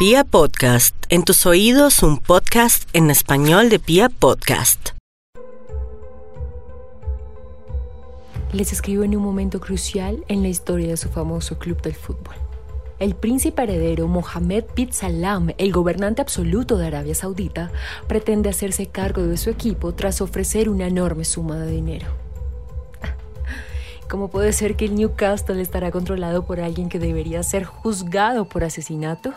Pia Podcast, en tus oídos un podcast en español de Pia Podcast. Les escribo en un momento crucial en la historia de su famoso club del fútbol. El príncipe heredero Mohammed bin Salam, el gobernante absoluto de Arabia Saudita, pretende hacerse cargo de su equipo tras ofrecer una enorme suma de dinero. ¿Cómo puede ser que el Newcastle estará controlado por alguien que debería ser juzgado por asesinato?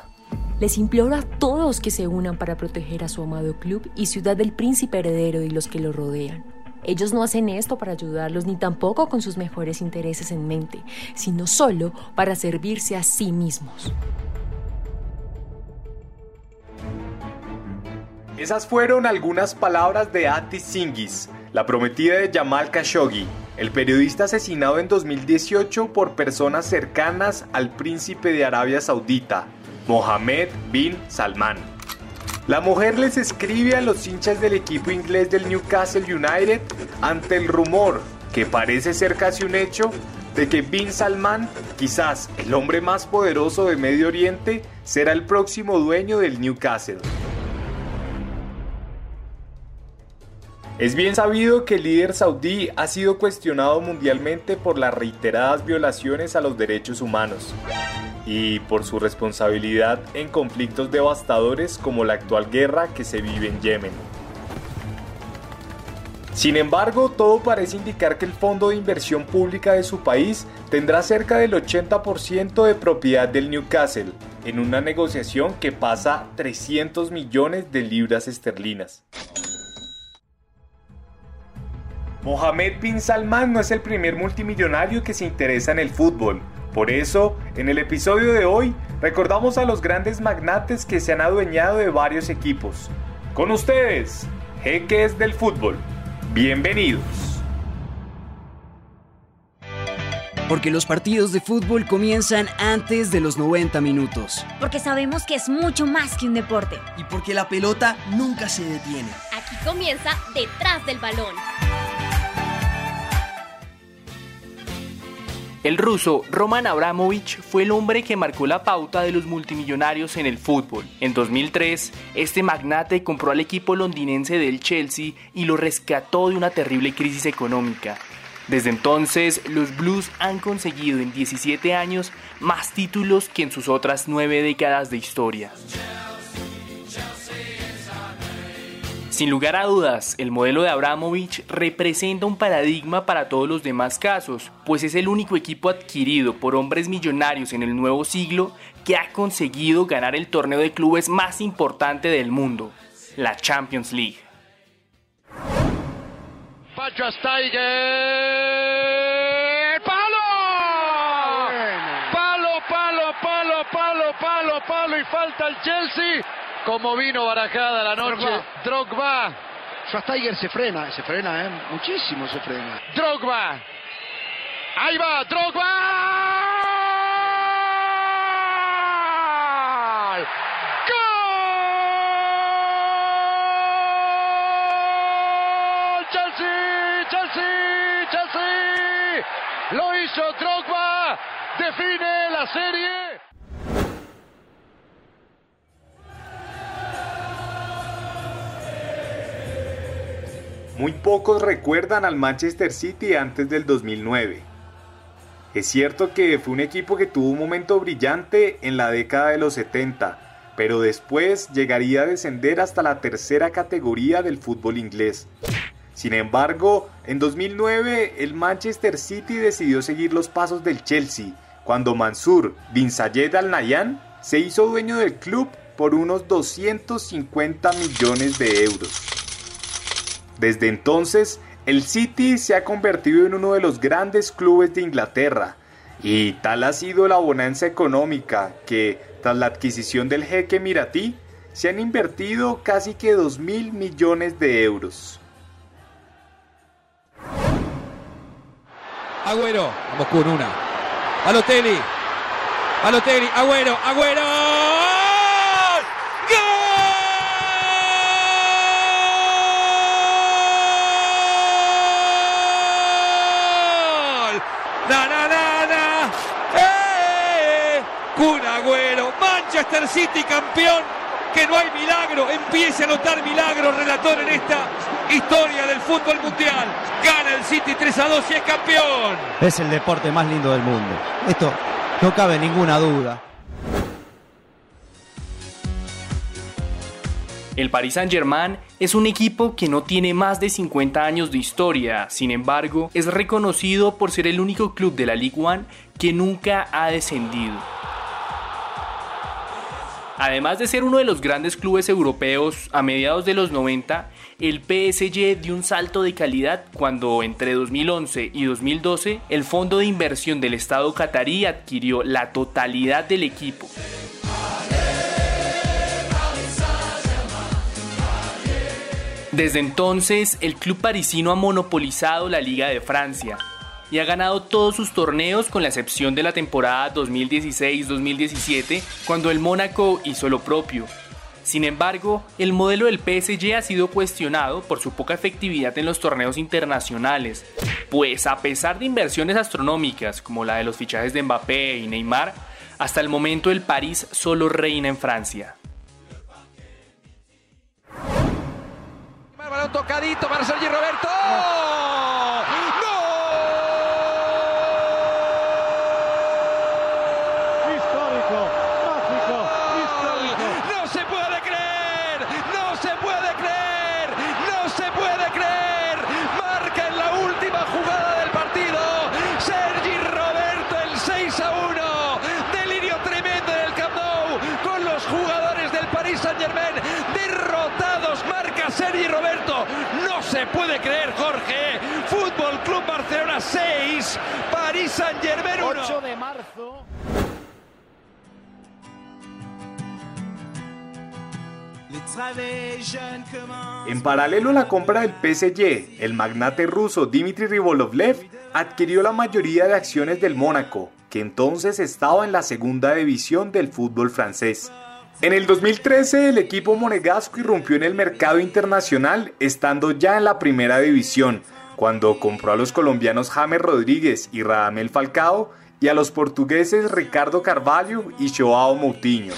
Les imploro a todos que se unan para proteger a su amado club y ciudad del príncipe heredero y los que lo rodean. Ellos no hacen esto para ayudarlos ni tampoco con sus mejores intereses en mente, sino solo para servirse a sí mismos. Esas fueron algunas palabras de Ati Singhis, la prometida de Jamal Khashoggi, el periodista asesinado en 2018 por personas cercanas al príncipe de Arabia Saudita, Mohammed bin Salman. La mujer les escribe a los hinchas del equipo inglés del Newcastle United ante el rumor, que parece ser casi un hecho, de que Bin Salman, quizás el hombre más poderoso de Medio Oriente, será el próximo dueño del Newcastle. Es bien sabido que el líder saudí ha sido cuestionado mundialmente por las reiteradas violaciones a los derechos humanos y por su responsabilidad en conflictos devastadores como la actual guerra que se vive en Yemen. Sin embargo, todo parece indicar que el fondo de inversión pública de su país tendrá cerca del 80% de propiedad del Newcastle, en una negociación que pasa 300 millones de libras esterlinas. Mohamed bin Salman no es el primer multimillonario que se interesa en el fútbol. Por eso, en el episodio de hoy, recordamos a los grandes magnates que se han adueñado de varios equipos. Con ustedes, Jeques del Fútbol. Bienvenidos. Porque los partidos de fútbol comienzan antes de los 90 minutos. Porque sabemos que es mucho más que un deporte. Y porque la pelota nunca se detiene. Aquí comienza Detrás del Balón. El ruso Roman Abramovich fue el hombre que marcó la pauta de los multimillonarios en el fútbol. En 2003, este magnate compró al equipo londinense del Chelsea y lo rescató de una terrible crisis económica. Desde entonces, los Blues han conseguido en 17 años más títulos que en sus otras 9 décadas de historia. Sin lugar a dudas, el modelo de Abramovich representa un paradigma para todos los demás casos, pues es el único equipo adquirido por hombres millonarios en el nuevo siglo que ha conseguido ganar el torneo de clubes más importante del mundo, la Champions League. Palo, palo, palo, palo, palo, palo y falta el Chelsea. Como vino barajada la noche. Drogba. Schweinsteiger se frena, se frena, ¿eh? Muchísimo se frena. Drogba. Ahí va, Drogba. ¡Gol! Chelsea, Chelsea, Chelsea. Lo hizo Drogba. Define la serie. Muy pocos recuerdan al Manchester City antes del 2009. Es cierto que fue un equipo que tuvo un momento brillante en la década de los 70, pero después llegaría a descender hasta la tercera categoría del fútbol inglés. Sin embargo, en 2009 el Manchester City decidió seguir los pasos del Chelsea, cuando Mansur bin Zayed Al Nahyan se hizo dueño del club por unos 250 millones de euros. Desde entonces, el City se ha convertido en uno de los grandes clubes de Inglaterra, y tal ha sido la bonanza económica que, tras la adquisición del jeque Miratí, se han invertido casi que 2 mil millones de euros. Agüero, vamos con una. Balotelli, Balotelli, Agüero, Agüero. Manchester City campeón, que no hay milagro, empiece a notar milagro, relator en esta historia del fútbol mundial. Gana el City 3 a 2 y es campeón. Es el deporte más lindo del mundo. Esto no cabe ninguna duda. El Paris Saint-Germain es un equipo que no tiene más de 50 años de historia, sin embargo, es reconocido por ser el único club de la Ligue 1 que nunca ha descendido. Además de ser uno de los grandes clubes europeos a mediados de los 90, el PSG dio un salto de calidad cuando entre 2011 y 2012 el fondo de inversión del Estado catarí adquirió la totalidad del equipo. Desde entonces, el club parisino ha monopolizado la Liga de Francia y ha ganado todos sus torneos con la excepción de la temporada 2016-2017, cuando el Mónaco hizo lo propio. Sin embargo, el modelo del PSG ha sido cuestionado por su poca efectividad en los torneos internacionales, pues a pesar de inversiones astronómicas como la de los fichajes de Mbappé y Neymar, hasta el momento el París solo reina en Francia. tocadito para Sergi Roberto. Histórico, mágico, histórico. No se puede creer, no se puede creer, no se puede creer. Marca en la última jugada del partido. Sergi Roberto el 6 a 1. Delirio tremendo en el Camp Nou con los jugadores del Paris Saint Germain derrotados. Marca Sergi Roberto. No se puede creer, Jorge. Fútbol Club Barcelona 6, Paris Saint Germain 1. 8 de marzo. En paralelo a la compra del PSG, el magnate ruso Dmitry Ribolovlev adquirió la mayoría de acciones del Mónaco, que entonces estaba en la segunda división del fútbol francés. En el 2013 el equipo monegasco irrumpió en el mercado internacional estando ya en la primera división, cuando compró a los colombianos James Rodríguez y Radamel Falcao y a los portugueses Ricardo Carvalho y Joao Moutinho.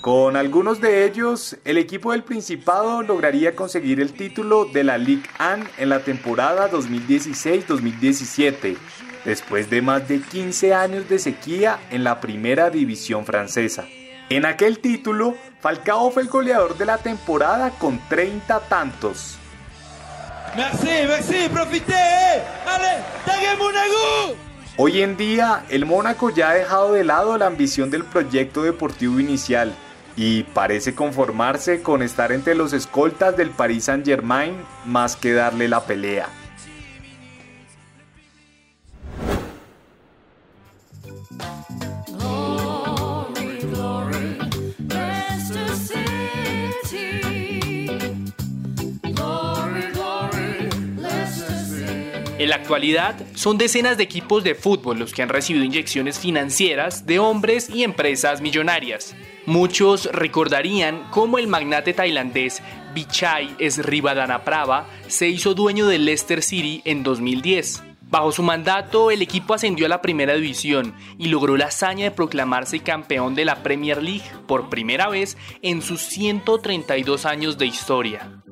Con algunos de ellos, el equipo del Principado lograría conseguir el título de la Ligue 1 en la temporada 2016-2017, después de más de 15 años de sequía en la primera división francesa. En aquel título, Falcao fue el goleador de la temporada con 30 tantos. Merci, merci, profité. Hoy en día, el Mónaco ya ha dejado de lado la ambición del proyecto deportivo inicial y parece conformarse con estar entre los escoltas del Paris Saint-Germain más que darle la pelea. La actualidad, son decenas de equipos de fútbol los que han recibido inyecciones financieras de hombres y empresas millonarias. Muchos recordarían cómo el magnate tailandés Vichai Srivadanaprabha se hizo dueño del Leicester City en 2010. Bajo su mandato, el equipo ascendió a la primera división y logró la hazaña de proclamarse campeón de la Premier League por primera vez en sus 132 años de historia.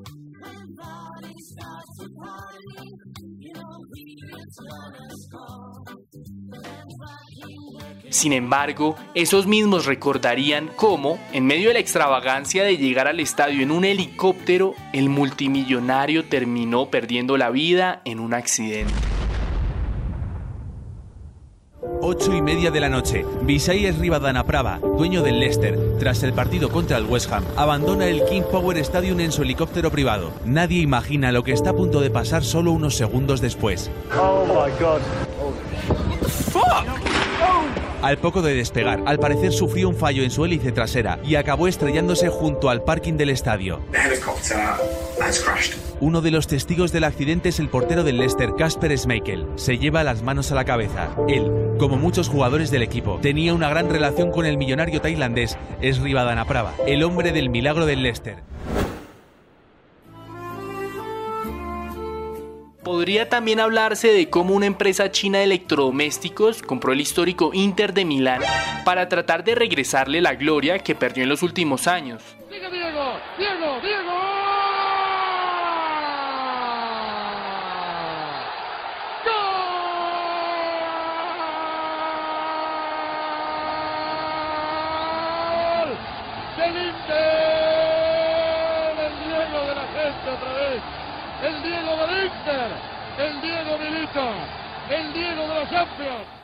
Sin embargo, esos mismos recordarían cómo, en medio de la extravagancia de llegar al estadio en un helicóptero, el multimillonario terminó perdiendo la vida en un accidente. 8 y media de la noche. Visay Rivadanaprava, dueño del Leicester, tras el partido contra el West Ham, abandona el King Power Stadium en su helicóptero privado. Nadie imagina lo que está a punto de pasar solo unos segundos después. Oh my god. Al poco de despegar, al parecer sufrió un fallo en su hélice trasera y acabó estrellándose junto al parking del estadio. Uno de los testigos del accidente es el portero del Leicester, Casper Schmeichel. Se lleva las manos a la cabeza. Él, como muchos jugadores del equipo, tenía una gran relación con el millonario tailandés Srivadanaprava, el hombre del milagro del Leicester. Podría también hablarse de cómo una empresa china de electrodomésticos compró el histórico Inter de Milán para tratar de regresarle la gloria que perdió en los últimos años. Diego, Diego, el Diego de la gente el Diego el Diego el Diego de.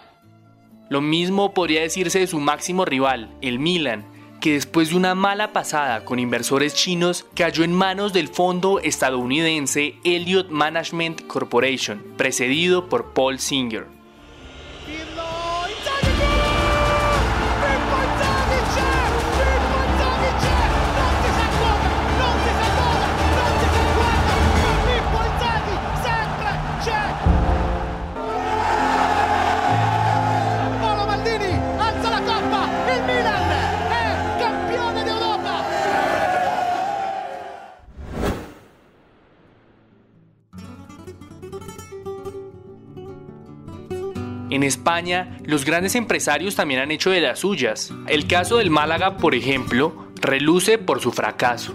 Lo mismo podría decirse de su máximo rival, el Milan, que después de una mala pasada con inversores chinos cayó en manos del fondo estadounidense Elliott Management Corporation, precedido por Paul Singer. En España, los grandes empresarios también han hecho de las suyas. El caso del Málaga, por ejemplo, reluce por su fracaso.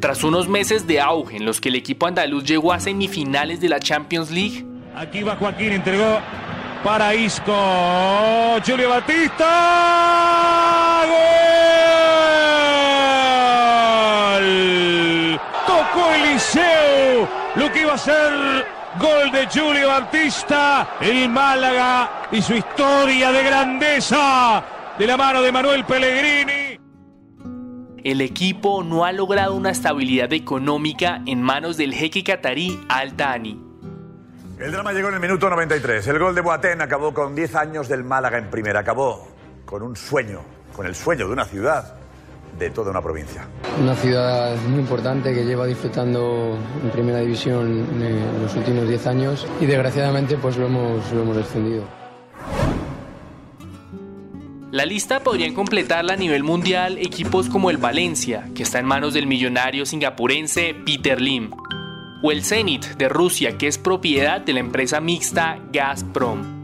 Tras unos meses de auge en los que el equipo andaluz llegó a semifinales de la Champions League, aquí va Joaquín, entregó para Isco, Julio Batista, gol, lo que iba a ser Gol de Julio Batista, el Málaga y su historia de grandeza de la mano de Manuel Pellegrini. El equipo no ha logrado una estabilidad económica en manos del jeque catarí Al Thani. El drama llegó en el minuto 93. El gol de Boateng acabó con 10 años del Málaga en primera. Acabó con un sueño, con el sueño de una ciudad de toda una provincia. Una ciudad muy importante que lleva disfrutando en primera división en los últimos 10 años y desgraciadamente pues lo hemos, lo hemos descendido. La lista podrían completarla a nivel mundial equipos como el Valencia, que está en manos del millonario singapurense Peter Lim, o el Zenit de Rusia, que es propiedad de la empresa mixta Gazprom.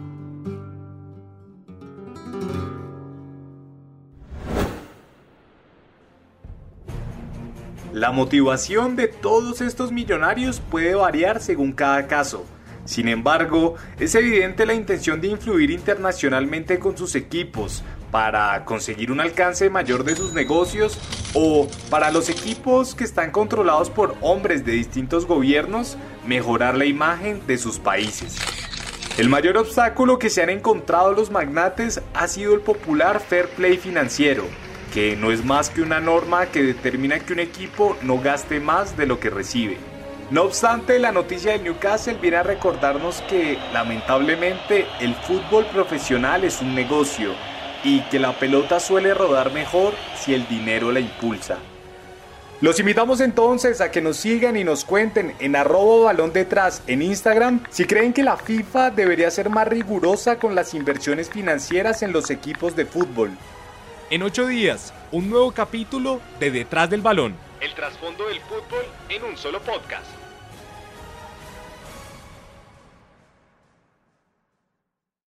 La motivación de todos estos millonarios puede variar según cada caso. Sin embargo, es evidente la intención de influir internacionalmente con sus equipos para conseguir un alcance mayor de sus negocios o para los equipos que están controlados por hombres de distintos gobiernos mejorar la imagen de sus países. El mayor obstáculo que se han encontrado los magnates ha sido el popular fair play financiero, que no es más que una norma que determina que un equipo no gaste más de lo que recibe. No obstante, la noticia del Newcastle viene a recordarnos que lamentablemente el fútbol profesional es un negocio y que la pelota suele rodar mejor si el dinero la impulsa. Los invitamos entonces a que nos sigan y nos cuenten en arroba balón detrás en Instagram si creen que la FIFA debería ser más rigurosa con las inversiones financieras en los equipos de fútbol. En ocho días, un nuevo capítulo de Detrás del Balón. El trasfondo del fútbol en un solo podcast.